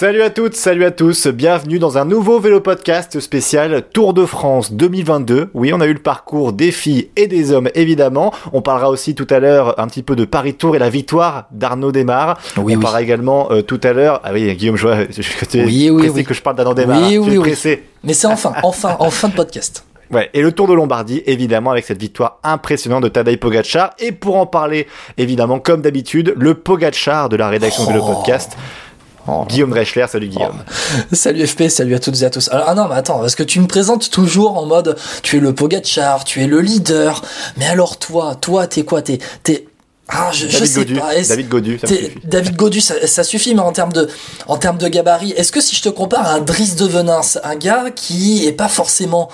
Salut à toutes, salut à tous, bienvenue dans un nouveau vélo podcast spécial Tour de France 2022. Oui, on a eu le parcours des filles et des hommes évidemment. On parlera aussi tout à l'heure un petit peu de Paris Tour et la victoire d'Arnaud Desmar. Oui, on oui. parlera également euh, tout à l'heure. Ah oui, Guillaume, je vois je, je, tu es Oui, oui, pressé oui. que je parle d'Arnaud Desmar. Oui, hein. Oui, es oui. pressé. Mais c'est enfin, enfin, en fin de podcast. Ouais, et le Tour de Lombardie, évidemment, avec cette victoire impressionnante de Tadej Pogacar. Et pour en parler, évidemment, comme d'habitude, le Pogacar de la rédaction Oh. Vélo Podcast. Guillaume Dreschler, salut Guillaume. Salut FP, salut à toutes et à tous. Alors, ah non, mais attends, parce que tu me présentes toujours en mode, tu es le Pogachar, tu es le leader. Mais alors toi, toi, t'es quoi T'es, t'es, ah, je, je David sais Godu, pas. David Godu, ça suffit. David Godu, ça, ça suffit, mais en termes de, en termes de gabarit, est-ce que si je te compare à un Driss de Venins, un gars qui est pas forcément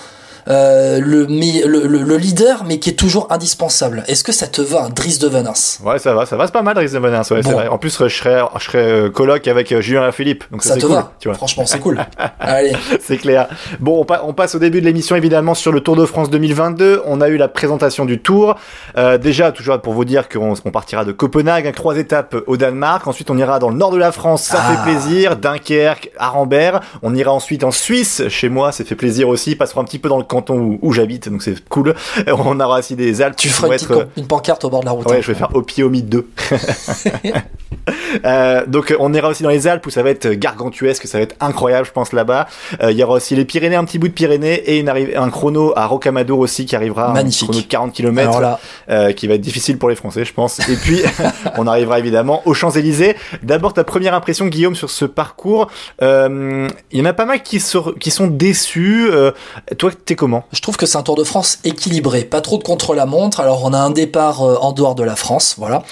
euh, le, mais- le, le, le leader, mais qui est toujours indispensable, est-ce que ça te va Driss de Venins Ouais, ça va, ça va, c'est pas mal, Driss de Venins, ouais, c'est Bon. vrai. En plus, je serais, je serais euh, coloc avec euh, Julien Philippe, donc ça, Ça te cool, va tu vois. Franchement, c'est cool. Allez. C'est clair. Bon, on, pa- on passe au début de l'émission évidemment sur le Tour de France 2022. On a eu la présentation du Tour. Euh, déjà, toujours pour vous dire qu'on on partira de Copenhague, hein, trois étapes au Danemark. Ensuite, on ira dans le nord de la France, ça Ah. fait plaisir. Dunkerque, Arambert. On ira ensuite en Suisse, chez moi, ça fait plaisir aussi. Passera un petit peu dans le canton où, où j'habite, donc c'est cool. Euh, On aura aussi des Alpes. Tu feras une, être, une pancarte au bord de la route. Ouais, hein. je vais faire Opiomi 2. Euh, donc on ira aussi dans les Alpes où ça va être gargantuesque, ça va être incroyable, je pense là-bas. Euh, Il y aura aussi les Pyrénées, un petit bout de Pyrénées et une un chrono à Rocamadour aussi qui arrivera, Magnifique. un chrono de 40 km, là, euh, qui va être difficile pour les Français, je pense. Et puis on arrivera évidemment aux Champs Élysées. D'abord ta première impression, Guillaume, sur ce parcours. Euh, Il y en a pas mal qui, se- qui sont déçus. Euh, toi, t'es comment? Je trouve que c'est un Tour de France équilibré, pas trop de contre-la-montre. Alors on a un départ en dehors de la France, voilà.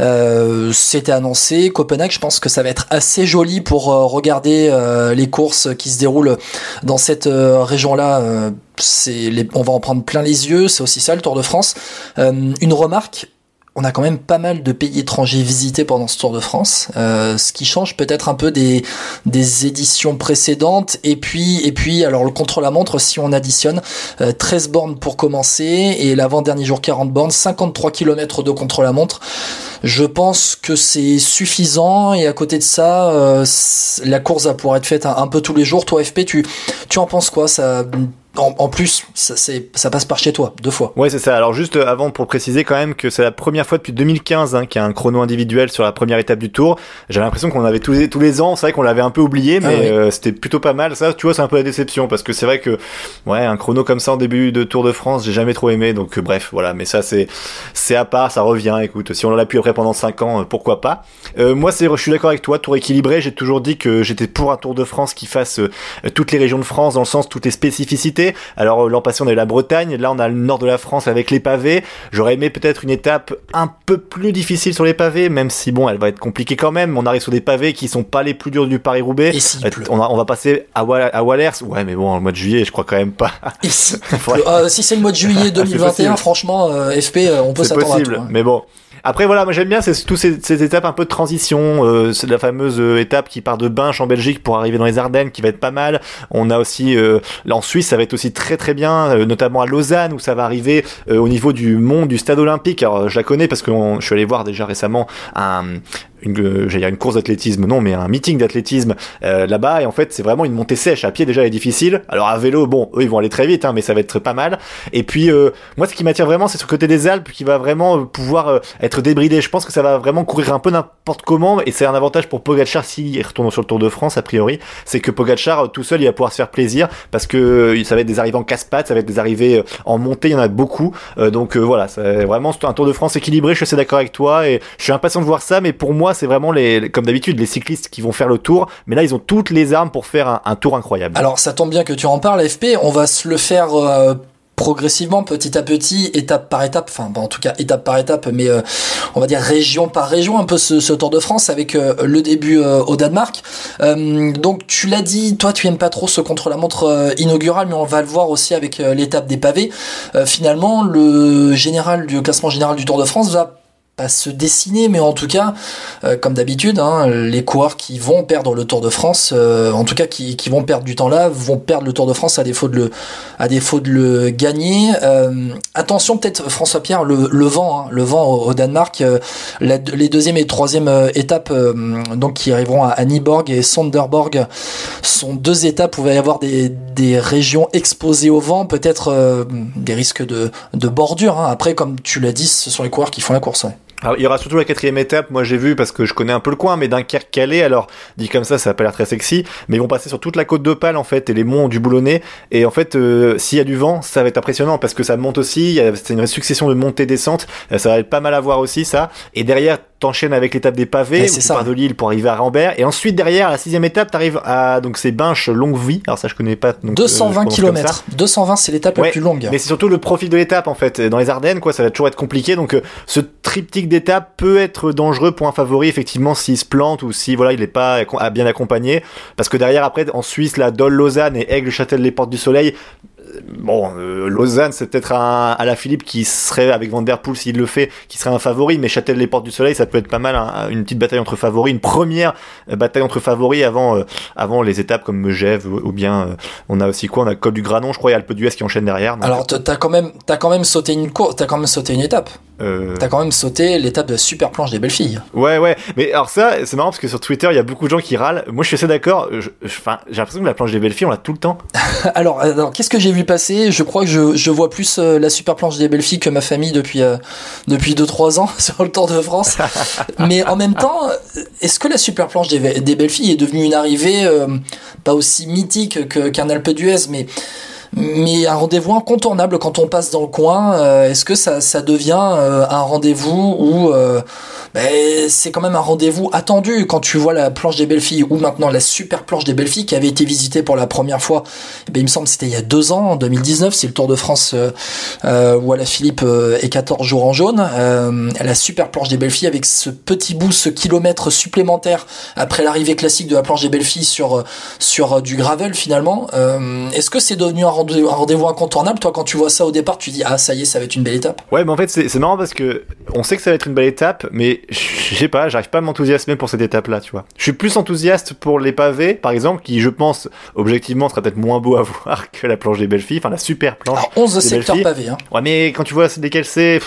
Euh, C'était annoncé. Copenhague, je pense que ça va être assez joli pour euh, regarder euh, les courses qui se déroulent dans cette euh, région-là. On va en prendre plein les yeux. C'est aussi ça le Tour de France. Une remarque. On a quand même pas mal de pays étrangers visités pendant ce Tour de France, euh, ce qui change peut-être un peu des, éditions précédentes. Et puis, et puis, alors le contre-la-montre, si on additionne, euh, 13 bornes pour commencer et l'avant-dernier jour 40 bornes, 53 km de contre-la-montre. Je pense que c'est suffisant et à côté de ça, euh, la course va pouvoir être faite un, un peu tous les jours. Toi, FP, tu, tu en penses quoi? Ça, en, en plus, ça, passe par chez toi, deux fois. Ouais, c'est ça. Alors juste euh, avant pour préciser quand même que c'est la première fois depuis 2015 hein, qu'il y a un chrono individuel sur la première étape du Tour. J'avais l'impression qu'on avait tous les, tous les ans, c'est vrai qu'on l'avait un peu oublié, mais Ah oui. euh, c'était plutôt pas mal. Ça, tu vois, c'est un peu la déception parce que c'est vrai que ouais, un chrono comme ça en début de Tour de France, j'ai jamais trop aimé. Donc euh, bref, voilà. Mais ça, c'est c'est à part, ça revient. Écoute, si on l'a pu après pendant 5 ans, euh, pourquoi pas? Euh, moi, c'est, je suis d'accord avec toi. Tour équilibré. J'ai toujours dit que j'étais pour un Tour de France qui fasse toutes les régions de France dans le sens toutes les spécificités. Alors euh, l'an passé on a eu la Bretagne, là on a le nord de la France avec les pavés. J'aurais aimé peut-être une étape un peu plus difficile sur les pavés, même si bon elle va être compliquée quand même. On arrive sur des pavés qui sont pas les plus durs du Paris-Roubaix. Et s'il Euh. On, va- on va passer à, Wa- à Wallers. Ouais mais bon, le mois de juillet je crois quand même pas. Et si, c'est le mois de juillet 2021, possible. franchement, euh, FP, euh, on peut C'est s'attendre à tout. hein. mais bon. Après voilà, moi j'aime bien c'est tous ces, étapes un peu de transition. Euh, c'est la fameuse euh, étape qui part de Binche en Belgique pour arriver dans les Ardennes, qui va être pas mal. On a aussi euh, en Suisse, ça va être aussi très très bien, euh, notamment à Lausanne où ça va arriver au niveau du mont du Stade Olympique. Alors je la connais parce que je suis allé voir déjà récemment un une, euh, j'allais une course d'athlétisme, non, mais un meeting d'athlétisme euh, là-bas. Et en fait, c'est vraiment une montée sèche. À pied, déjà, elle est difficile. Alors à vélo, bon, eux, ils vont aller très vite, hein, mais ça va être pas mal. Et puis, euh, moi, ce qui m'attire vraiment, c'est le côté des Alpes, qui va vraiment euh, pouvoir euh, être débridé. Je pense que ça va vraiment courir un peu n'importe comment, et c'est un avantage pour Pogacar s'il retourne sur le Tour de France, a priori. C'est que Pogacar, euh, tout seul, il va pouvoir se faire plaisir, parce que ça va être des arrivées en casse-pattes, ça va être des arrivées en montée, il y en a beaucoup. Donc voilà, c'est vraiment un Tour de France équilibré. Je suis assez d'accord avec toi, et je suis impatient de voir ça. Mais pour moi, c'est vraiment les, comme d'habitude, les cyclistes qui vont faire le tour. Mais là, ils ont toutes les armes pour faire un, tour incroyable. Alors ça tombe bien que tu en parles, FP. On va se le faire euh, progressivement, petit à petit, étape par étape, enfin en tout cas étape par étape, mais euh, on va dire région par région, un peu ce, Tour de France avec euh, le début au Danemark. donc tu l'as dit, toi tu aimes pas trop ce contre-la-montre inaugural, mais on va le voir aussi avec l'étape des pavés. finalement, le général du classement général du Tour de France va pas se dessiner, mais en tout cas, euh, comme d'habitude, hein, les coureurs qui vont perdre le Tour de France, euh, en tout cas qui, qui, vont perdre du temps là, vont perdre le Tour de France à défaut de le, à défaut de le gagner. Euh, attention peut-être François Pierre, le, le vent, hein, le vent au, Danemark, les deuxième et troisième étapes, donc qui arriveront à, à Nyborg et Sonderborg, sont deux étapes où il va y avoir des, des régions exposées au vent, peut-être des risques de, de bordure. Hein. Après, comme tu l'as dit, ce sont les coureurs qui font la course. Ouais. Alors, il y aura surtout la quatrième étape, moi j'ai vu parce que je connais un peu le coin, mais Dunkerque-Calais, alors dit comme ça, ça a pas l'air très sexy, mais ils vont passer sur toute la côte d'Opale en fait, et les monts du Boulonnais, et en fait, euh, s'il y a du vent, ça va être impressionnant parce que ça monte aussi, c'est une succession de montées-descentes, euh, ça va être pas mal à voir aussi ça, et derrière, t'enchaînes avec l'étape des pavés, où tu pars de Lille pour arriver à Rambert, et ensuite derrière, à la sixième étape, t'arrives à donc c'est Binche longue vie, alors ça je connais pas. Donc, 220 km, 220 c'est l'étape la plus longue. Mais c'est surtout le profil de l'étape en fait, dans les Ardennes quoi, ça va toujours être compliqué, donc euh, ce triptyque d'étape peut être dangereux pour un favori, effectivement, s'il se plante ou si voilà, il n'est pas bien accompagné. Parce que derrière, après, en Suisse, la Dole Lausanne et Aigle Châtel les Portes du Soleil, bon, euh, Lausanne, c'est peut-être un, à la Philippe qui serait, avec Van s'il le fait, qui serait un favori, mais Châtel les Portes du Soleil, ça peut être pas mal, une petite bataille entre favoris, une première euh, bataille entre favoris avant, euh, avant les étapes comme Megève, ou, bien, on a aussi quoi, on a Col du Granon, je crois, et Alpe d'Huez qui enchaîne derrière. Alors, t'as quand même, quand même sauté une course, t'as quand même sauté une étape. Euh... T'as quand même sauté l'étape de la super planche des belles filles. Ouais, ouais. Mais alors ça, c'est marrant parce que sur Twitter, il y a beaucoup de gens qui râlent. Moi, je suis assez d'accord. J'ai l'impression que la planche des belles filles, on l'a tout le temps. alors, alors qu'est-ce que j'ai vu passer? Je crois que je, je vois plus euh, la super planche des belles filles que ma famille depuis euh, depuis 2-3 ans sur le Tour de France. Mais en même temps, est-ce que la super planche des, des belles filles est devenue une arrivée euh, pas aussi mythique qu'un Alpe d'Huez, mais mais un rendez-vous incontournable quand on passe dans le coin. Euh, est-ce que ça, ça devient euh, un rendez-vous où euh, ben, c'est quand même un rendez-vous attendu quand tu vois la planche des belles filles ou maintenant la super planche des belles filles qui avait été visitée pour la première fois. Eh ben, il me semble c'était il y a deux ans, en 2019, c'est le Tour de France où à la Philippe est 14 jours en jaune. la super planche des belles filles avec ce petit bout, ce kilomètre supplémentaire après l'arrivée classique de la planche des belles filles sur sur du gravel finalement. Est-ce que c'est devenu un rendez-vous incontournable? Toi, quand tu vois ça au départ, tu dis ah ça y est, ça va être une belle étape. Ouais, mais en fait c'est marrant parce que on sait que ça va être une belle étape, mais je sais pas, j'arrive pas à m'enthousiasmer pour cette étape-là, tu vois. Je suis plus enthousiaste pour les pavés, par exemple, qui je pense objectivement sera peut-être moins beau à voir que la planche des belles filles, enfin la super planche. Alors 11 secteurs pavés. Hein. Ouais, mais quand tu vois lesquels c'est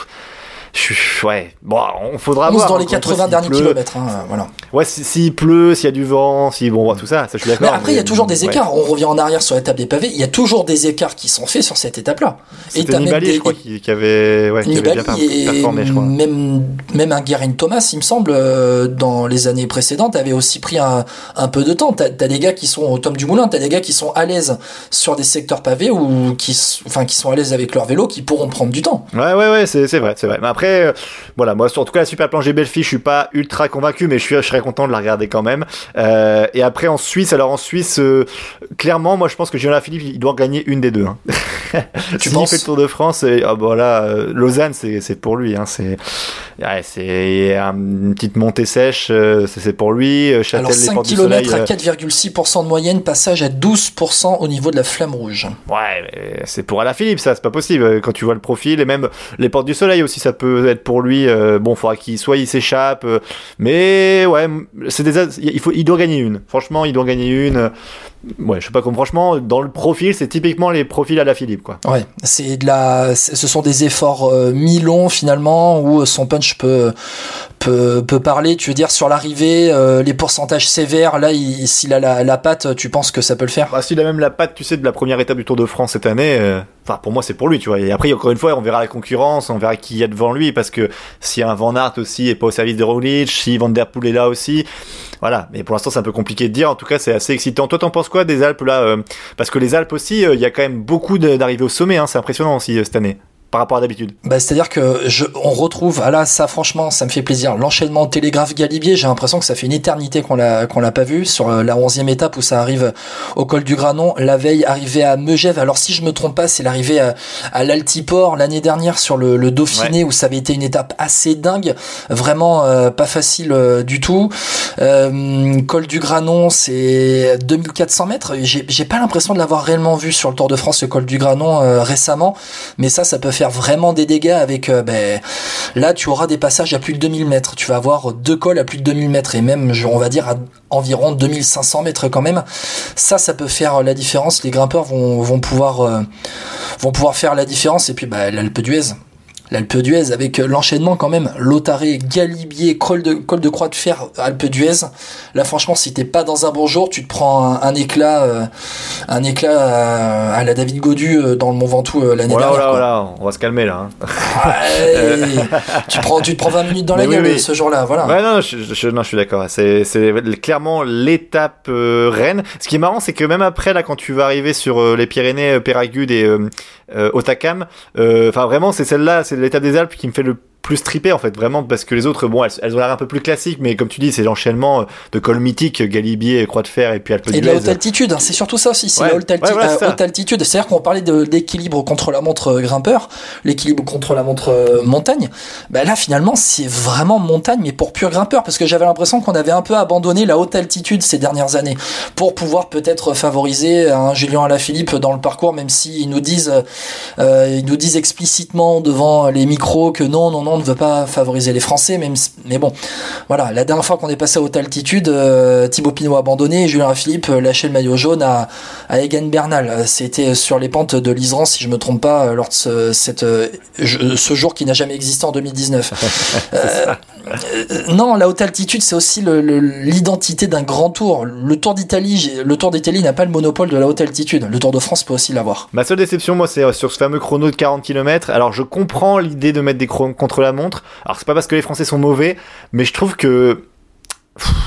ouais, bon, on faudra voir. dans les 80 derniers kilomètres, hein, voilà. Ouais, s'il pleut, s'il y a du vent, si bon, tout ça, ça je suis d'accord. Mais après, il y a toujours des écarts. On revient en arrière sur l'étape des pavés. Il y a toujours des écarts qui sont faits sur cette étape-là. C'était Nibali, je crois, qui, avait, ouais, qui avait bien performé, je crois. Même, même un Guerin Thomas, il me semble, euh, dans les années précédentes, avait aussi pris un, un peu de temps. T'as as des gars qui sont au Tom du Moulin, t'as des gars qui sont à l'aise sur des secteurs pavés ou qui, enfin, qui sont à l'aise avec leur vélo, qui pourront prendre du temps. Ouais, ouais, ouais, c'est vrai, c'est vrai. Mais après, euh, voilà, moi, en tout cas, la super planche des belles filles, je suis pas ultra convaincu, mais je, suis, je serais content de la regarder quand même. Euh, et après, en Suisse, alors en Suisse, euh, clairement, moi, je pense que Julien Philippe, il doit gagner une des deux. Hein. tu penses fait le Tour de France, et, oh, voilà, euh, Lausanne, c'est pour lui. Hein, c'est ouais, c'est une petite montée sèche, c'est pour lui. Châtel, alors 5 km à 4,6% de moyenne, passage à 12% au niveau de la flamme rouge. Ouais, c'est pour Philippe, ça, c'est pas possible. Quand tu vois le profil, et même les portes du soleil aussi, ça peut être pour lui. bon, il faudra qu'il soit il s'échappe, mais ouais, c'est des, il faut, il doit gagner une. Franchement, il doit gagner une ouais, je sais pas comme franchement, dans le profil, c'est typiquement les profils à la Philippe, quoi. Ouais, c'est de la, ce sont des efforts euh, mi-longs finalement où son punch peut, peut, peut parler. Tu veux dire sur l'arrivée, euh, les pourcentages sévères, là, s'il a la, la patte, tu penses que ça peut le faire? Bah, S'il a même la patte, tu sais, de la première étape du Tour de France cette année. Euh, enfin, pour moi, c'est pour lui, tu vois. Et après, encore une fois, on verra la concurrence, on verra qui y a devant lui, parce que si un Van Aert aussi est pas au service de Roglic, si Van Der Poel est là aussi, voilà. Mais pour l'instant, c'est un peu compliqué de dire. En tout cas, c'est assez excitant. Toi, t'en penses quoi des Alpes là euh, Parce que les Alpes aussi, euh, il y a quand même beaucoup d'arrivées au sommet. Hein, c'est impressionnant aussi euh, cette année. Par rapport à d'habitude. Bah, C'est-à-dire que je, on retrouve, ah là ça franchement ça me fait plaisir, l'enchaînement télégraphe Galibier, j'ai l'impression que ça fait une éternité qu'on l'a qu'on l'a pas vu sur euh, la onzième étape où ça arrive au col du Granon, la veille arrivé à Megève, alors si je me trompe pas c'est l'arrivée à, à l'Altiport l'année dernière sur le, le Dauphiné où ça avait été une étape assez dingue, vraiment euh, pas facile euh, du tout. Euh, col du Granon c'est 2400 mètres, j'ai pas l'impression de l'avoir réellement vu sur le Tour de France le col du Granon récemment, mais ça ça peut faire vraiment des dégâts avec euh, ben, là tu auras des passages à plus de 2000 mètres. Tu vas avoir deux cols à plus de 2000 mètres et même on va dire à environ 2500 mètres quand même. Ça ça peut faire la différence. Les grimpeurs vont, vont pouvoir euh, vont pouvoir faire la différence. Et puis bah, l'Alpe d'Huez l'Alpe d'Huez avec l'enchaînement quand même Lotaré, Galibier, col de, col de Croix de Fer, Alpe d'Huez. Là franchement si t'es pas dans un bon jour, tu te prends un, éclat euh, un éclat à, la David Godu euh, dans le Mont Ventoux euh, l'année voilà, dernière. Voilà, voilà, on va se calmer là. Hein. tu, prends, tu te prends 20 minutes dans la gueule ce jour-là, voilà. Ouais, non, je, je, non, je suis d'accord. C'est clairement l'étape reine. Ce qui est marrant, c'est que même après, là, quand tu vas arriver sur les Pyrénées, Péragude et Otakam, enfin vraiment, c'est celle-là, c'est l'étape des Alpes qui me fait le plus trippé en fait vraiment parce que les autres bon elles, elles ont l'air un peu plus classiques mais comme tu dis c'est l'enchaînement de col mythique Galibier Croix de Fer et puis Alpe et de la haute altitude hein, c'est surtout ça aussi c'est ouais. la haute, alti ouais, voilà, euh, haute altitude. C'est à dire qu'on parlait d'équilibre contre la montre grimpeur l'équilibre contre la montre euh, montagne. Bah là finalement c'est vraiment montagne mais pour pur grimpeur parce que j'avais l'impression qu'on avait un peu abandonné la haute altitude ces dernières années pour pouvoir peut-être favoriser un Julien Alaphilippe dans le parcours même s'ils nous disent euh, ils nous disent explicitement devant les micros que non non non ne veut pas favoriser les Français, même mais bon, voilà. La dernière fois qu'on est passé à haute altitude, euh, Thibaut Pinot a abandonné et Julien Philippe lâchait le maillot jaune à, à Egan Bernal. C'était sur les pentes de l'Isran, si je me trompe pas, lors de ce, cette, ce jour qui n'a jamais existé en 2019. euh, non, la haute altitude, c'est aussi l'identité d'un grand tour. Le Tour d'Italie, le Tour d'Italie n'a pas le monopole de la haute altitude. Le Tour de France peut aussi l'avoir. Ma seule déception, moi, c'est sur ce fameux chrono de 40 km. Alors, je comprends l'idée de mettre des chronos contre la montre. Alors, c'est pas parce que les Français sont mauvais, mais je trouve que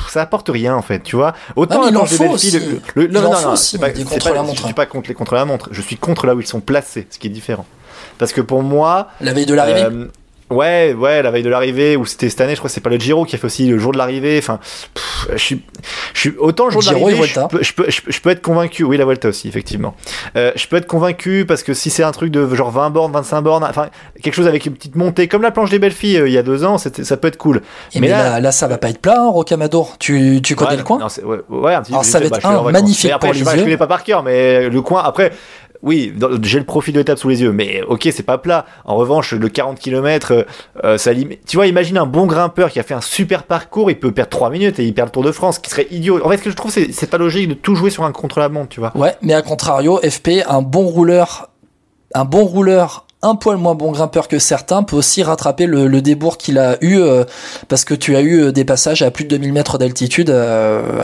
ça apporte rien en fait, tu vois. Autant il en faut Belfi, aussi. le, le, il non, non, non, aussi, pas, contre pas- la montre. Je suis pas contre les contre la montre, je suis contre là où ils sont placés, ce qui est différent. Parce que pour moi, La veille de l'arrivée. euh, ouais, ouais, la veille de l'arrivée, ou c'était cette année, je crois que c'est pas le Giro qui a fait aussi le jour de l'arrivée. Enfin, pff, je suis, je suis autant le jour Giro de l'arrivée, je peux, je, peux, je, peux- je peux être convaincu. Oui, la Volta aussi, effectivement. Euh, je peux être convaincu parce que si c'est un truc de genre 20 bornes, 25 bornes, enfin quelque chose avec une petite montée, comme la planche des belles filles euh, il y a deux ans, ça peut être cool. Et mais là, là, ça va pas être plat, hein, Rocamadour. Tu, tu connais Ouais, le coin non, c'est- ouais, ouais, un petit Alors, je ça va bah, être je suis un, magnifique Mais après, pour je, les bah, je yeux. connais pas par cœur, mais le coin, après, oui, j'ai le profil de l'étape sous les yeux, mais ok, c'est pas plat. En revanche, le 40 km, euh, ça lim- Tu vois, imagine un bon grimpeur qui a fait un super parcours, il peut perdre 3 minutes et il perd le Tour de France, ce qui serait idiot. En fait, ce que je trouve, c'est pas logique de tout jouer sur un contre-la-montre, tu vois. Ouais, mais à contrario, FP, un bon rouleur, un bon rouleur, un poil moins bon grimpeur que certains, peut aussi rattraper le, débours qu'il a eu, euh, parce que tu as eu euh, des passages à plus de 2000 mètres d'altitude euh,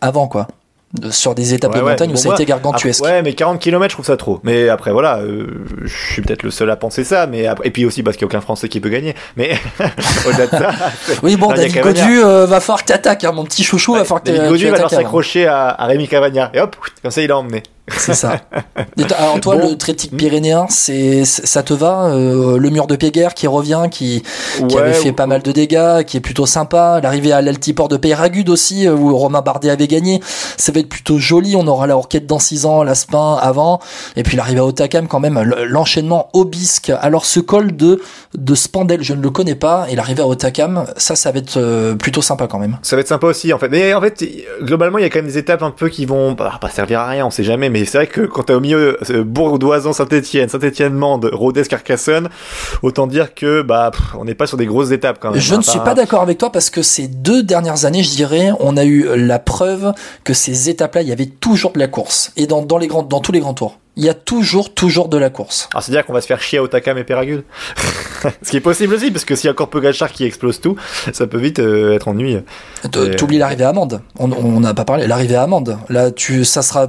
avant, quoi. De- sur des étapes Ouais, de ouais, montagne bon, où ça a été gargantuesque. Après, ouais, mais 40 km, je trouve ça trop. Mais après, voilà, euh, je suis peut-être le seul à penser ça, mais après, et puis aussi parce qu'il n'y a aucun Français qui peut gagner. Mais au-delà de ça, Oui, bon, David. Godu, euh, va falloir que t'attaques, hein, mon petit chouchou, va falloir que David Gaudu va avant. s'accrocher à, à Rémi Cavagna. Et hop, comme ça, il a emmené. C'est ça. Alors toi, Bon. le tritique pyrénéen, c'est ça te va euh, Le mur de Péguerre qui revient, qui, qui Ouais, avait fait ou- pas mal de dégâts, qui est plutôt sympa. L'arrivée à l'altiport de Peyragude aussi, euh, où Romain Bardet avait gagné, ça va être plutôt joli. On aura la Orquette dans 6 ans, l'Aspin avant, et puis l'arrivée à Otakam quand même, l'enchaînement Obisque. Alors ce col de de Spandel, je ne le connais pas, et l'arrivée à Otakam, ça, ça va être euh, plutôt sympa quand même. Ça va être sympa aussi en fait. Mais en fait, globalement, il y a quand même des étapes un peu qui vont bah, pas servir à rien, on sait jamais. Mais c'est vrai que quand t'es au milieu, euh, Bourg-d'Oisans, Saint-Etienne, Saint-Etienne-Mende, Rodez, Carcassonne, autant dire que bah pff, on n'est pas sur des grosses étapes quand même. Je hein, ne suis pas d'accord avec toi parce que ces deux dernières années, je dirais, on a eu la preuve que ces étapes-là, il y avait toujours de la course. Et dans, dans, les grands, dans tous les grands tours. Il y a toujours, toujours de la course. Alors c'est-à-dire qu'on va se faire chier à Otakam et Péragude. Ce qui est possible aussi, parce que s'il y a encore Pogachar qui explose tout, ça peut vite euh, être ennuyeux. Tu Et- oublies l'arrivée à Amande. On n'a pas parlé. L'arrivée à Amande. Là, tu, ça sera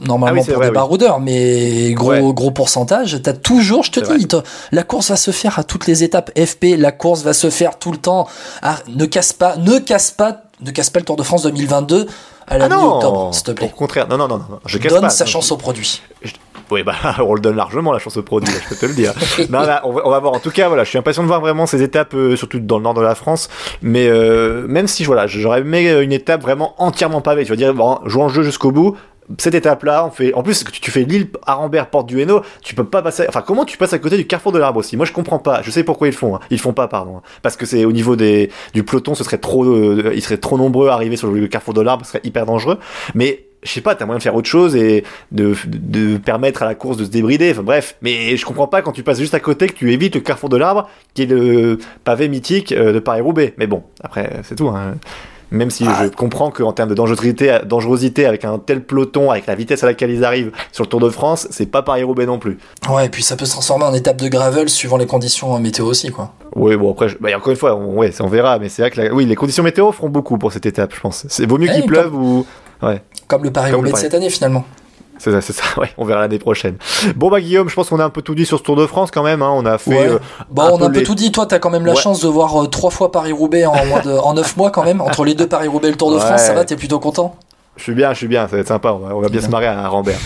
normalement Ah oui, pour vrai, des oui. baroudeurs, mais gros, Ouais. gros pourcentage. T'as toujours, je te dis, te- la course va se faire à toutes les étapes. FP, la course va se faire tout le temps. Ah, ne casse pas, ne casse pas, ne casse pas le Tour de France 2022 à la Ah mi-octobre, s'il te plaît. Au contraire, non, non, non, non, je casse Donne pas. sa chance au produit. Oui, bah, on le donne largement la chance au produit, je peux te le dire. non, là, on, va, voir. En tout cas, voilà, je suis impatient de voir vraiment ces étapes, euh, surtout dans le nord de la France. Mais euh, même si, voilà, j'aurais aimé une étape vraiment entièrement pavée. Tu vas dire, bon, jouons le jeu jusqu'au bout cette étape-là, on fait, en plus, tu fais l'île Arambert, porte du Hainaut, tu peux pas passer, enfin, comment tu passes à côté du carrefour de l'arbre aussi? Moi, je comprends pas. Je sais pourquoi ils le font, hein. Ils font pas, pardon. Parce que c'est au niveau des, du peloton, ce serait trop, euh, ils seraient trop nombreux à arriver sur le carrefour de l'arbre, ce serait hyper dangereux. Mais, je sais pas, t'as moyen de faire autre chose et de, de permettre à la course de se débrider. Enfin bref, mais je comprends pas quand tu passes juste à côté que tu évites le carrefour de l'arbre, qui est le pavé mythique euh, de Paris-Roubaix. Mais bon, après, c'est tout. Hein. Même si ah. je comprends qu'en termes de dangerosité, dangerosité, avec un tel peloton, avec la vitesse à laquelle ils arrivent sur le Tour de France, c'est pas Paris-Roubaix non plus. Ouais, et puis ça peut se transformer en étape de gravel suivant les conditions météo aussi, quoi. Oui, bon, après, bah, encore une fois, on, ouais, on verra, mais c'est vrai que oui, les conditions météo feront beaucoup pour cette étape, je pense. C'est vaut mieux qu'il pleuve ou. Ouais. Comme le Paris-Roubaix de cette année, finalement. C'est ça, c'est ça. Ouais, on verra l'année prochaine. Bon bah Guillaume, je pense qu'on a un peu tout dit sur ce Tour de France quand même. Hein. On a fait. Euh, bon, on a un peu tout dit. Toi, t'as quand même la chance de voir euh, trois fois Paris Roubaix en moins de, en neuf mois quand même. Entre les deux Paris Roubaix et le Tour de France, ça va. T'es plutôt content? Je suis bien, je suis bien, ça va être sympa, on va, bien se marrer à Rambert.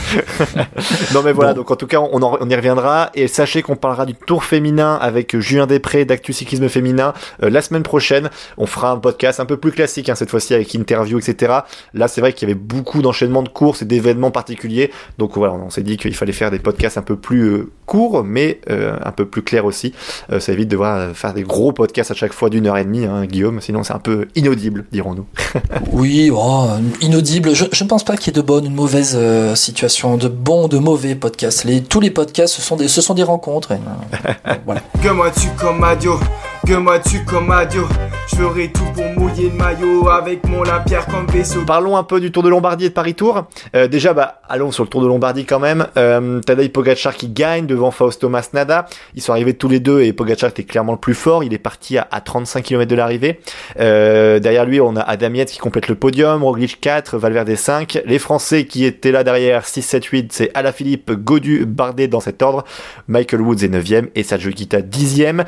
non mais voilà, donc en tout cas on, on y reviendra et sachez qu'on parlera du tour féminin avec Julien Després d'Actu Cyclisme Féminin euh, la semaine prochaine. On fera un podcast un peu plus classique hein, cette fois-ci avec interview, etc. Là c'est vrai qu'il y avait beaucoup d'enchaînements de courses et d'événements particuliers, donc voilà, on s'est dit qu'il fallait faire des podcasts un peu plus euh, courts mais euh, un peu plus clairs aussi. ça évite de devoir faire des gros podcasts à chaque fois d'une heure et demie, hein, Guillaume, sinon c'est un peu inaudible, dirons-nous. oui, oh, inaudible je, ne pense pas qu'il y ait de bonnes ou de mauvaises euh, situations, de bons ou de mauvais podcasts. Les, tous les podcasts, ce sont des, ce sont des rencontres. Euh, voilà. Tu comme Adio, Parlons un peu du Tour de Lombardie et de Paris Tour. Euh, déjà, bah, allons sur le Tour de Lombardie quand même. Euh, Tadej Pogacar qui gagne devant Fausto Masnada. Ils sont arrivés tous les deux et Pogacar était clairement le plus fort. Il est parti à, 35 km de l'arrivée. Euh, derrière lui, on a Adam Yates qui complète le podium, Roglic 4, Valverde 5. Les Français qui étaient là derrière 6, 7, 8, c'est Alaphilippe, Godu, Bardet dans cet ordre. Michael Woods est 9ème et Sergio Kita 10ème.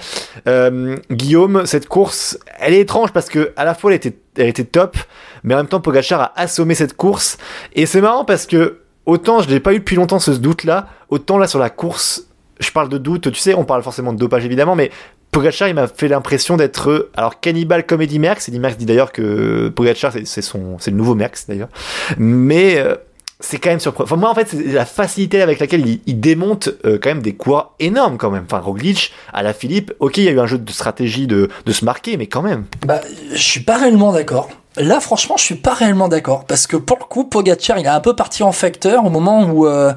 Euh, Guillaume, cette course, elle est étrange parce que à la fois elle était, elle était top, mais en même temps Pogachar a assommé cette course. Et c'est marrant parce que autant je n'ai pas eu depuis longtemps ce doute-là, autant là sur la course, je parle de doute, tu sais, on parle forcément de dopage évidemment, mais Pogacar, il m'a fait l'impression d'être alors cannibale comme Eddie Merckx. Eddie Merckx dit d'ailleurs que Pogacar c'est son c'est le nouveau Merckx d'ailleurs, mais euh, c'est quand même surprenant. Moi, en fait, c'est la facilité avec laquelle il, démonte euh, quand même des coureurs énormes, quand même. Enfin, Roglic, à la Philippe, ok, il y a eu un jeu de stratégie de, de se marquer, mais quand même. Bah, je suis pas réellement d'accord. Là, franchement, je suis pas réellement d'accord. Parce que pour le coup, Pogacar, il a un peu parti en facteur au moment où. Euh,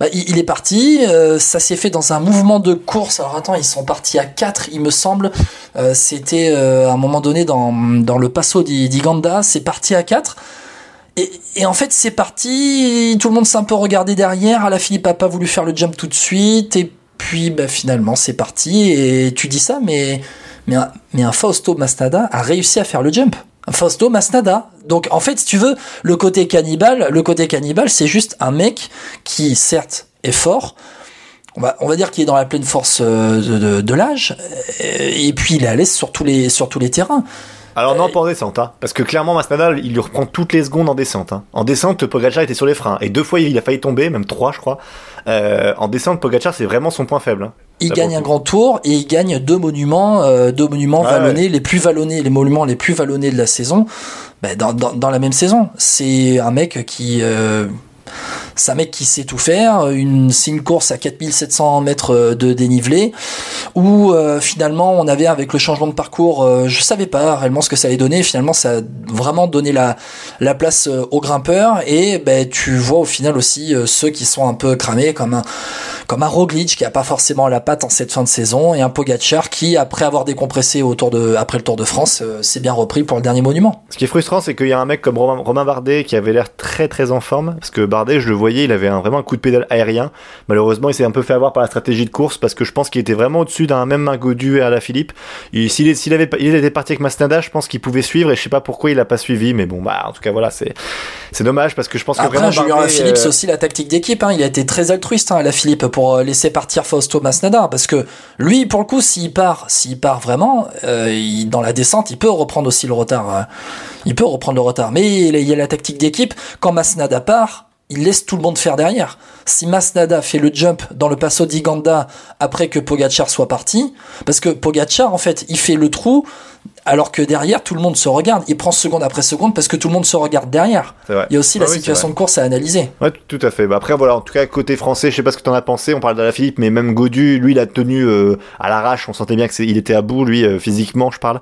bah, il, est parti, euh, ça s'est fait dans un mouvement de course. Alors attends, ils sont partis à 4, il me semble. C'était à un moment donné dans, dans le Passo d'Iganda, c'est parti à 4. Et, en fait, c'est parti. Tout le monde s'est un peu regardé derrière. la Philippe a pas voulu faire le jump tout de suite. Et puis, bah, finalement, c'est parti. Et tu dis ça, mais, un, Fausto Masnada a réussi à faire le jump. Un Fausto Masnada. Donc, en fait, si tu veux, le côté cannibale, le côté cannibale, c'est juste un mec qui, certes, est fort. On va, on va dire qu'il est dans la pleine force euh, de, de, l'âge. Et puis, il est à l'aise sur tous les, sur tous les terrains. Alors non, pas en descente, hein, parce que clairement Masnada, il lui reprend toutes les secondes en descente. Hein. En descente, Pogacar était sur les freins, et deux fois il a failli tomber, même trois je crois. Euh, en descente, Pogacar c'est vraiment son point faible. Hein. Il gagne un grand tour et il gagne deux monuments, euh, deux monuments vallonnés, les plus vallonnés, les monuments les plus vallonnés de la saison, bah, dans, dans, dans, la même saison. C'est un mec qui euh, c'est un mec qui sait tout faire. Une, c'est une course à 4700 mètres euh, de dénivelé où euh, finalement on avait avec le changement de parcours, euh, je savais pas réellement ce que ça allait donner. Finalement, ça a vraiment donné la, la place aux grimpeurs et ben, tu vois au final aussi ceux qui sont un peu cramés comme un, comme Roglic qui a pas forcément la patte en cette fin de saison et un Pogacar qui après avoir décompressé autour de, après le Tour de France s'est bien repris pour le dernier monument. Ce qui est frustrant, c'est qu'il y a un mec comme Romain, Romain Bardet qui avait l'air très très en forme parce que Bardet, je le voyez, il avait un, vraiment un coup de pédale aérien. Malheureusement, il s'est un peu fait avoir par la stratégie de course parce que je pense qu'il était vraiment au-dessus d'un même Godu et à la Philippe. S'il avait, il était parti avec Masnada, je pense qu'il pouvait suivre et je sais pas pourquoi il a pas suivi, mais bon, bah, en tout cas, voilà, c'est, c'est dommage parce que je pense que vraiment. Julien Bardet, Philippe, c'est euh, aussi la tactique d'équipe, hein. Il a été très altruiste, hein, à la Philippe, pour euh, laisser partir Fausto Masnada parce que lui, pour le coup, s'il part, s'il part vraiment, euh, dans la descente, il peut reprendre aussi le retard. il peut reprendre le retard. Mais il y a la tactique d'équipe. Quand Masnada part, il laisse tout le monde faire derrière. Si Masnada fait le jump dans le passo d'Iganda après que Pogachar soit parti, parce que Pogachar, en fait, il fait le trou alors que derrière, tout le monde se regarde. Il prend seconde après seconde parce que tout le monde se regarde derrière. Il y a aussi la Ah oui, situation de course à analyser. Ouais, tout à fait. Bah après, voilà, en tout cas, côté français, je sais pas ce que t'en as pensé. On parle d'Alaphilippe, mais même Godu, lui, il a tenu euh, à l'arrache. On sentait bien que c'est- il était à bout, lui, euh, physiquement, je parle.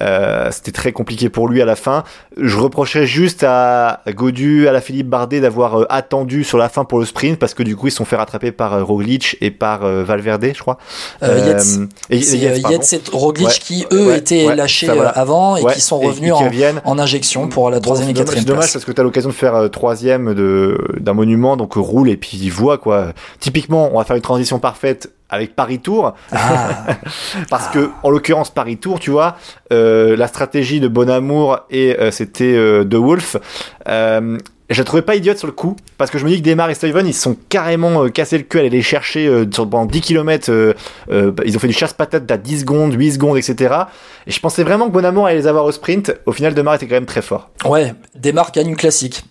Euh, C'était très compliqué pour lui à la fin. Je reprocherais juste à Godu, à la Philippe Bardet d'avoir euh, attendu sur la fin pour le sprint parce que du coup, ils se sont fait rattraper par euh, Roglic et par euh, Valverde, je crois. Euh, Yates. et- et Yates, et Roglic Ouais. qui, eux, Ouais, étaient ouais, lâchés ça, voilà. euh, avant et Ouais, qui sont et revenus qui en, reviennent. en injection pour la troisième et quatrième C'est dommage place. parce que tu as l'occasion de faire euh, troisième de d'un monument, donc euh, roule et puis voit quoi. Typiquement, on va faire une transition parfaite avec Paris Tour Ah, parce que en l'occurrence Paris Tour, tu vois, euh, la stratégie de Bonamour et euh, c'était euh, de Wolf. Euh, je la trouvais pas idiote sur le coup, parce que je me dis que Demar et Steven, ils sont carrément euh, cassé le cul à aller les chercher euh, sur, pendant 10 km. ils ont fait du chasse-patate à 10 secondes, 8 secondes, etc. Et je pensais vraiment que Bonamour allait les avoir au sprint. Au final, Demar était quand même très fort. ouais, Desmarques gagne une classique.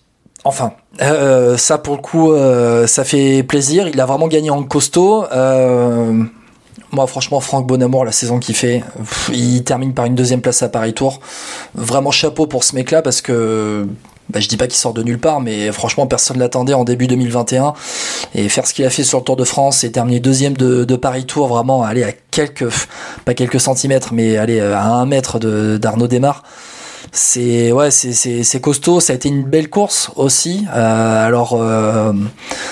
Enfin, euh, ça pour le coup, euh, ça fait plaisir. Il a vraiment gagné en costaud. Euh, moi, franchement, Franck Bonamour, la saison qu'il fait, il termine par une deuxième place à Paris Tour. Vraiment chapeau pour ce mec-là parce que bah, je dis pas qu'il sort de nulle part, mais franchement, personne l'attendait en début 2021. Et faire ce qu'il a fait sur le Tour de France et terminer deuxième de, de Paris Tour, vraiment aller à quelques, pas quelques centimètres, mais aller à un mètre de- d'Arnaud Desmar. C'est ouais, c'est costaud. Ça a été une belle course aussi. Euh, alors, euh,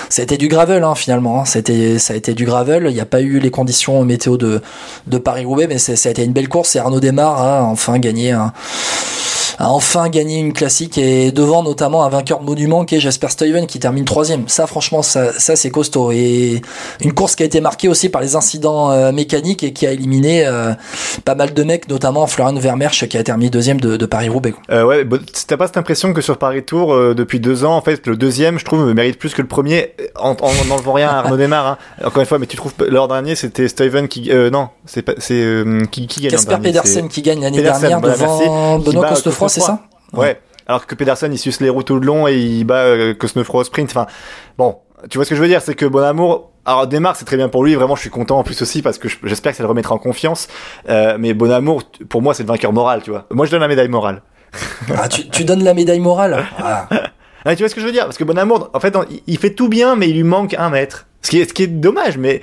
ça a été du gravel hein, finalement. Hein. Ça a été ça a été du gravel. Il n'y a pas eu les conditions météo de de Paris Roubaix, mais ça a été une belle course. Et Arnaud Desmar a enfin gagné a enfin gagné une classique et devant notamment un vainqueur de monument qui est Jasper Stuyven qui termine troisième. Ça, franchement, ça, c'est costaud. Et une course qui a été marquée aussi par les incidents euh, mécaniques et qui a éliminé euh, pas mal de mecs, notamment Florian Vermersch qui a terminé deuxième de, de Paris-Roubaix. Euh, ouais, t'as pas cette impression que sur Paris-Tour, depuis deux ans, en fait, le deuxième, je trouve, mérite plus que le premier en n'enlevant rien à Arnaud Demar. Hein. Encore une fois, mais tu trouves l'an dernier, c'était Stuyven qui. non, c'est qui, qui gagne Casper Pedersen qui gagne l'année dernière devant Benoît Costefroy c'est ça ouais. Alors que Pedersen, il suce les roues tout le long et il bat euh, Cosnefro au sprint. Enfin, bon, tu vois ce que je veux dire, c'est que Bonamour, alors démarre, c'est très bien pour lui. Vraiment, je suis content en plus aussi parce que j'espère que ça le remettra en confiance. Euh, mais Bonamour, pour moi, c'est le vainqueur moral, tu vois. Moi, je donne la médaille morale. ah, tu, tu, donnes la médaille morale. Ah. tu vois ce que je veux dire Parce que Bonamour, en fait, il fait tout bien, mais il lui manque un mètre. Ce qui est, ce qui est dommage, mais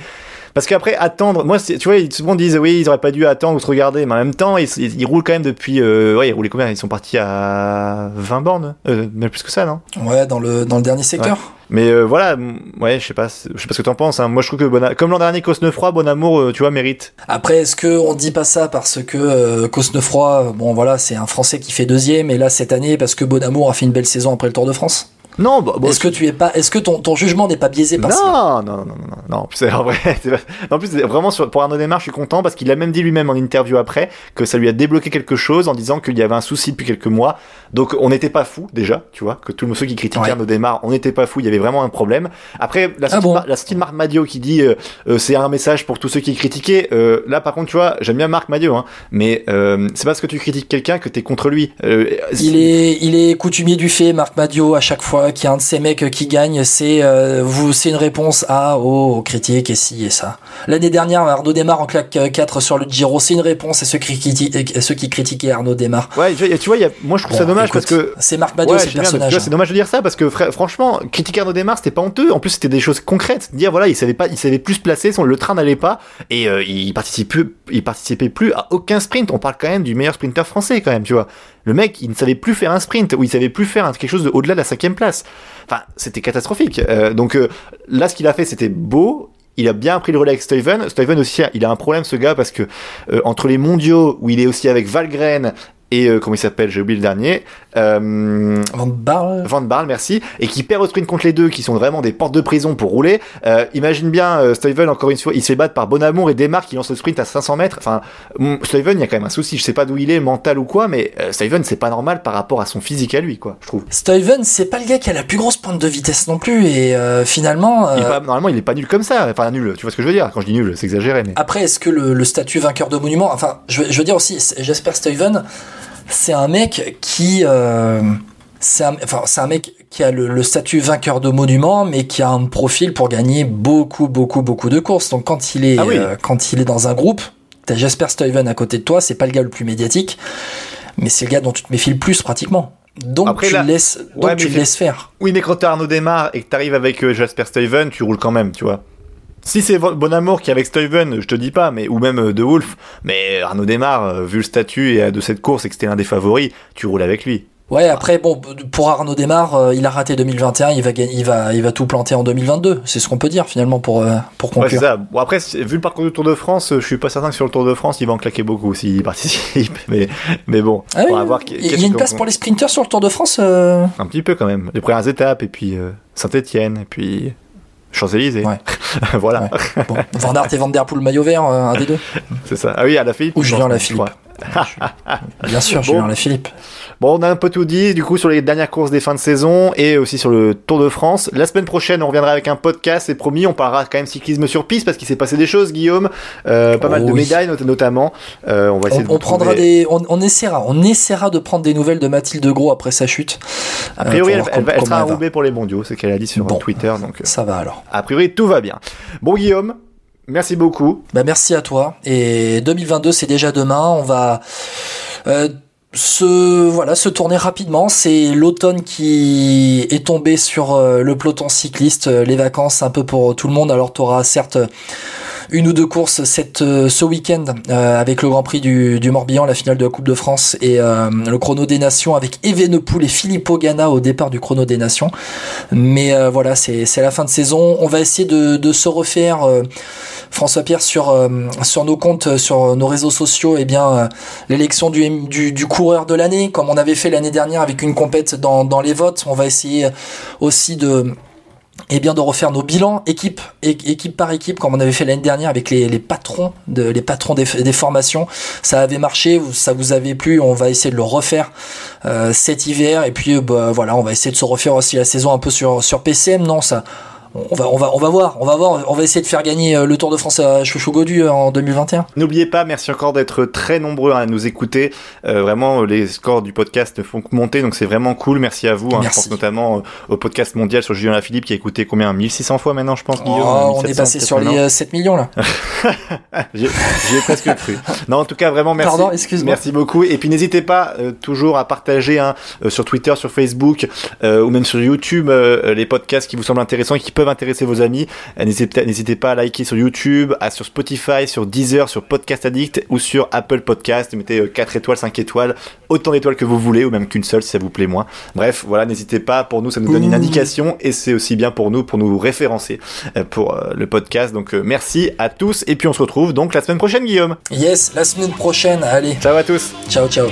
parce qu'après, attendre. Moi, tu vois, ils- tout le monde disent oui, ils auraient pas dû attendre ou se regarder, mais en même temps, ils, ils- ils roulent quand même depuis. Euh, ouais, ils roulaient combien? Ils sont partis à 20 bornes euh, Même plus que ça, non? Ouais, dans le, dans le dernier secteur. Mais euh, voilà, ouais, je sais pas, je sais pas ce que t'en penses. Hein. Moi, je trouve que Bona- comme l'an dernier, Cosnefroy, Bonamour, euh, tu vois, mérite. Après, est-ce que on dit pas ça parce que euh, Cosnefroy, bon voilà, c'est un Français qui fait deuxième, et là cette année parce que Bonamour a fait une belle saison après le Tour de France? Non, bah, bon, est-ce que tu es pas, est-ce que ton, ton jugement n'est pas biaisé par ça Non, non, non, non, non, non. En plus, c'est- en vrai, en plus, vraiment sur, pour Arnaud Desmar, je suis content parce qu'il a même dit lui-même en interview après que ça lui a débloqué quelque chose en disant qu'il y avait un souci depuis quelques mois. Donc, on n'était pas fou déjà, tu vois, que tous ceux qui critiquaient Ouais. Arnaud Desmar, on n'était pas fou, il y avait vraiment un problème. Après, la Ah sortie, bon de, Mar- la sortie de Marc Madio qui dit euh, euh, c'est un message pour tous ceux qui critiquaient. Euh, là, par contre, tu vois, j'aime bien Marc Madio, hein, mais euh, c'est parce que tu critiques quelqu'un que t'es contre lui. Euh, Il est, il est coutumier du fait, Marc Madio, à chaque fois qu'il y a un de ces mecs qui gagne, c'est euh, vous, c'est une réponse à aux critiques et ci et ça. L'année dernière, Arnaud Desmar en claque 4 sur le Giro, c'est une réponse à ceux qui, critiquaient- ceux qui critiquaient Arnaud Desmar. Ouais, tu vois, y a- moi je trouve ça dommage écoute, parce que c'est Marc Madio, Ouais, c'est personnage. C'est dommage de dire ça parce que fra- franchement, critiquer Arnaud Desmar, c'était pas honteux. En plus, c'était des choses concrètes. Dire voilà, il savait pas, il savait plus se placer, son, le train n'allait pas et euh, il participait il participait plus à aucun sprint. On parle quand même du meilleur sprinter français quand même, tu vois. Le mec, il ne savait plus faire un sprint ou il savait plus faire quelque chose de- au-delà de la cinquième place. Enfin, c'était catastrophique. Euh, donc euh, là, ce qu'il a fait, c'était beau. Il a bien pris le relais avec Steven. Steven aussi, il a un problème ce gars parce que euh, entre les mondiaux où il est aussi avec Valgren et euh, comment il s'appelle, j'ai oublié le dernier. Euh, Van Barle. Van Barle, merci, et qui perd au sprint contre les deux, qui sont vraiment des portes de prison pour rouler. Euh, imagine bien, euh, Steven, encore une fois, il se fait battre par Bonamour et Desmarques qui lance le sprint à 500 mètres. Enfin, mm, Steven, il y a quand même un souci. Je sais pas d'où il est, mental ou quoi, mais Steven, c'est pas normal par rapport à son physique à lui, quoi, je trouve. Steven, c'est pas le gars qui a la plus grosse pointe de vitesse non plus, et finalement. Il est pas- normalement, il est pas nul comme ça. Enfin, nul, tu vois ce que je veux dire. Quand je dis nul, c'est exagéré, mais. Après, est-ce que le, le statut vainqueur de monument, enfin, je, veux- je veux dire aussi, j'espère Steven, c'est un mec qui, euh, c'est un, enfin, c'est un mec qui a le, le, statut vainqueur de monument, mais qui a un profil pour gagner beaucoup, beaucoup, beaucoup de courses. Donc quand il est, Ah oui. euh, quand il est dans un groupe, t'as Jasper Stuyven à côté de toi, c'est pas le gars le plus médiatique, mais c'est le gars dont tu te méfies le plus pratiquement. Donc Après, tu là- le laisses, donc Ouais, tu mais le laisses faire. Oui, mais quand t'as Arnaud démarre et que t'arrives avec euh, Jasper Stuyven, tu roules quand même, tu vois. Si c'est Vo- Bon Amour qui est avec Stuyven, je te dis pas, mais ou même euh, De Wolf, mais Arnaud démarre, euh, vu le statut et, euh, de cette course et que c'était l'un des favoris, tu roules avec lui. Ouais, après bon, pour Arnaud Démarre, euh, il a raté 2021, il va il va, il va tout planter en 2022. C'est ce qu'on peut dire finalement pour euh, pour Ouais, conclure. ça. Bon, après, vu le parcours du Tour de France, euh, je suis pas certain que sur le Tour de France, il va en claquer beaucoup s'il participe. Mais, mais bon, Ah oui, on va voir. Il y a une place pour les sprinters sur le Tour de France. euh, Un petit peu quand même. Les premières étapes, et puis euh, Saint-Etienne, et puis Champs-Élysées. Ouais. voilà, Ouais. Bon, Van Aert et Van Der Poel maillot vert, euh, un des deux. c'est ça. Ah oui, à la Philippe. Ou Julien pense, Lafilippe. Bien sûr, Bon. Julien Lafilippe. Bon, on a un peu tout dit, du coup, sur les dernières courses des fins de saison et aussi sur le Tour de France. La semaine prochaine, on reviendra avec un podcast, c'est promis. On parlera quand même cyclisme sur piste parce qu'il s'est passé des choses, Guillaume. Euh, pas Oh mal de oui. médailles, not- notamment. Euh, on va essayer On, de on prendra des, on, on essaiera, on essaiera de prendre des nouvelles de Mathilde Gros après sa chute. A priori, Euh, elle, elle elle sera à. Roubaix pour les mondiaux, c'est ce qu'elle a dit sur Bon. Twitter. Donc, euh, Ça va alors. a priori, tout va bien. Bon, Guillaume, merci beaucoup. Bah merci à toi. Et 2022, c'est déjà demain. On va euh, se voilà se tourner rapidement. C'est l'automne qui est tombé sur euh, le peloton cycliste. Euh, Les vacances un peu pour tout le monde. Alors tu auras certes une ou deux courses cette, euh, ce week-end euh, avec le Grand Prix du, du Morbihan, la finale de la Coupe de France et euh, le Chrono des Nations avec Evenepoel et Filippo Ganna au départ du Chrono des Nations. Mais voilà, c'est la fin de saison. On va essayer de, de se refaire. François Pierre sur sur nos comptes, sur nos réseaux sociaux, eh bien l'élection du, du du coureur de l'année, comme on avait fait l'année dernière avec une compète dans dans les votes. On va essayer aussi de eh bien de refaire nos bilans équipe équipe par équipe comme on avait fait l'année dernière avec les, les patrons de les patrons des, formations. Ça avait marché ça vous avait plu on va essayer de le refaire euh, cet hiver. Et puis euh, bah, voilà on va essayer de se refaire aussi la saison un peu sur sur PCM non ça on va on va on va voir on va voir on va essayer de faire gagner euh, le Tour de France à Chouchou Godu euh, en 2021 N'oubliez pas, merci encore d'être très nombreux à nous écouter. Euh, vraiment, les scores du podcast ne font que monter, donc c'est vraiment cool. Merci à vous. hein. Je pense notamment au podcast mondial sur Julien Lafilippe qui a écouté combien? 1600 fois maintenant, je pense, Oh, on est 1700 passé sur les maintenant. euh, 7 millions là J'y j'y ai presque cru. Non, en tout cas, vraiment merci. Pardon, excuse-moi. Merci beaucoup. Et puis n'hésitez pas euh, toujours à partager hein, euh, sur Twitter, sur Facebook euh, ou même sur YouTube euh, les podcasts qui vous semblent intéressants et qui peuvent intéresser vos amis. Euh, N'hésitez pas à liker sur YouTube, à sur Spotify, sur Deezer, sur Podcast Addict ou sur Apple Podcast. Mettez euh, 4 étoiles, 5 étoiles, autant d'étoiles que vous voulez ou même qu'une seule si ça vous plaît moins. Bref, voilà, n'hésitez pas. Pour nous, ça nous donne une Ouh. indication et c'est aussi bien pour nous pour nous référencer euh, pour euh, le podcast. Donc euh, merci à tous et puis on se retrouve donc la semaine prochaine, Guillaume. yes la semaine prochaine allez Ciao à tous. ciao ciao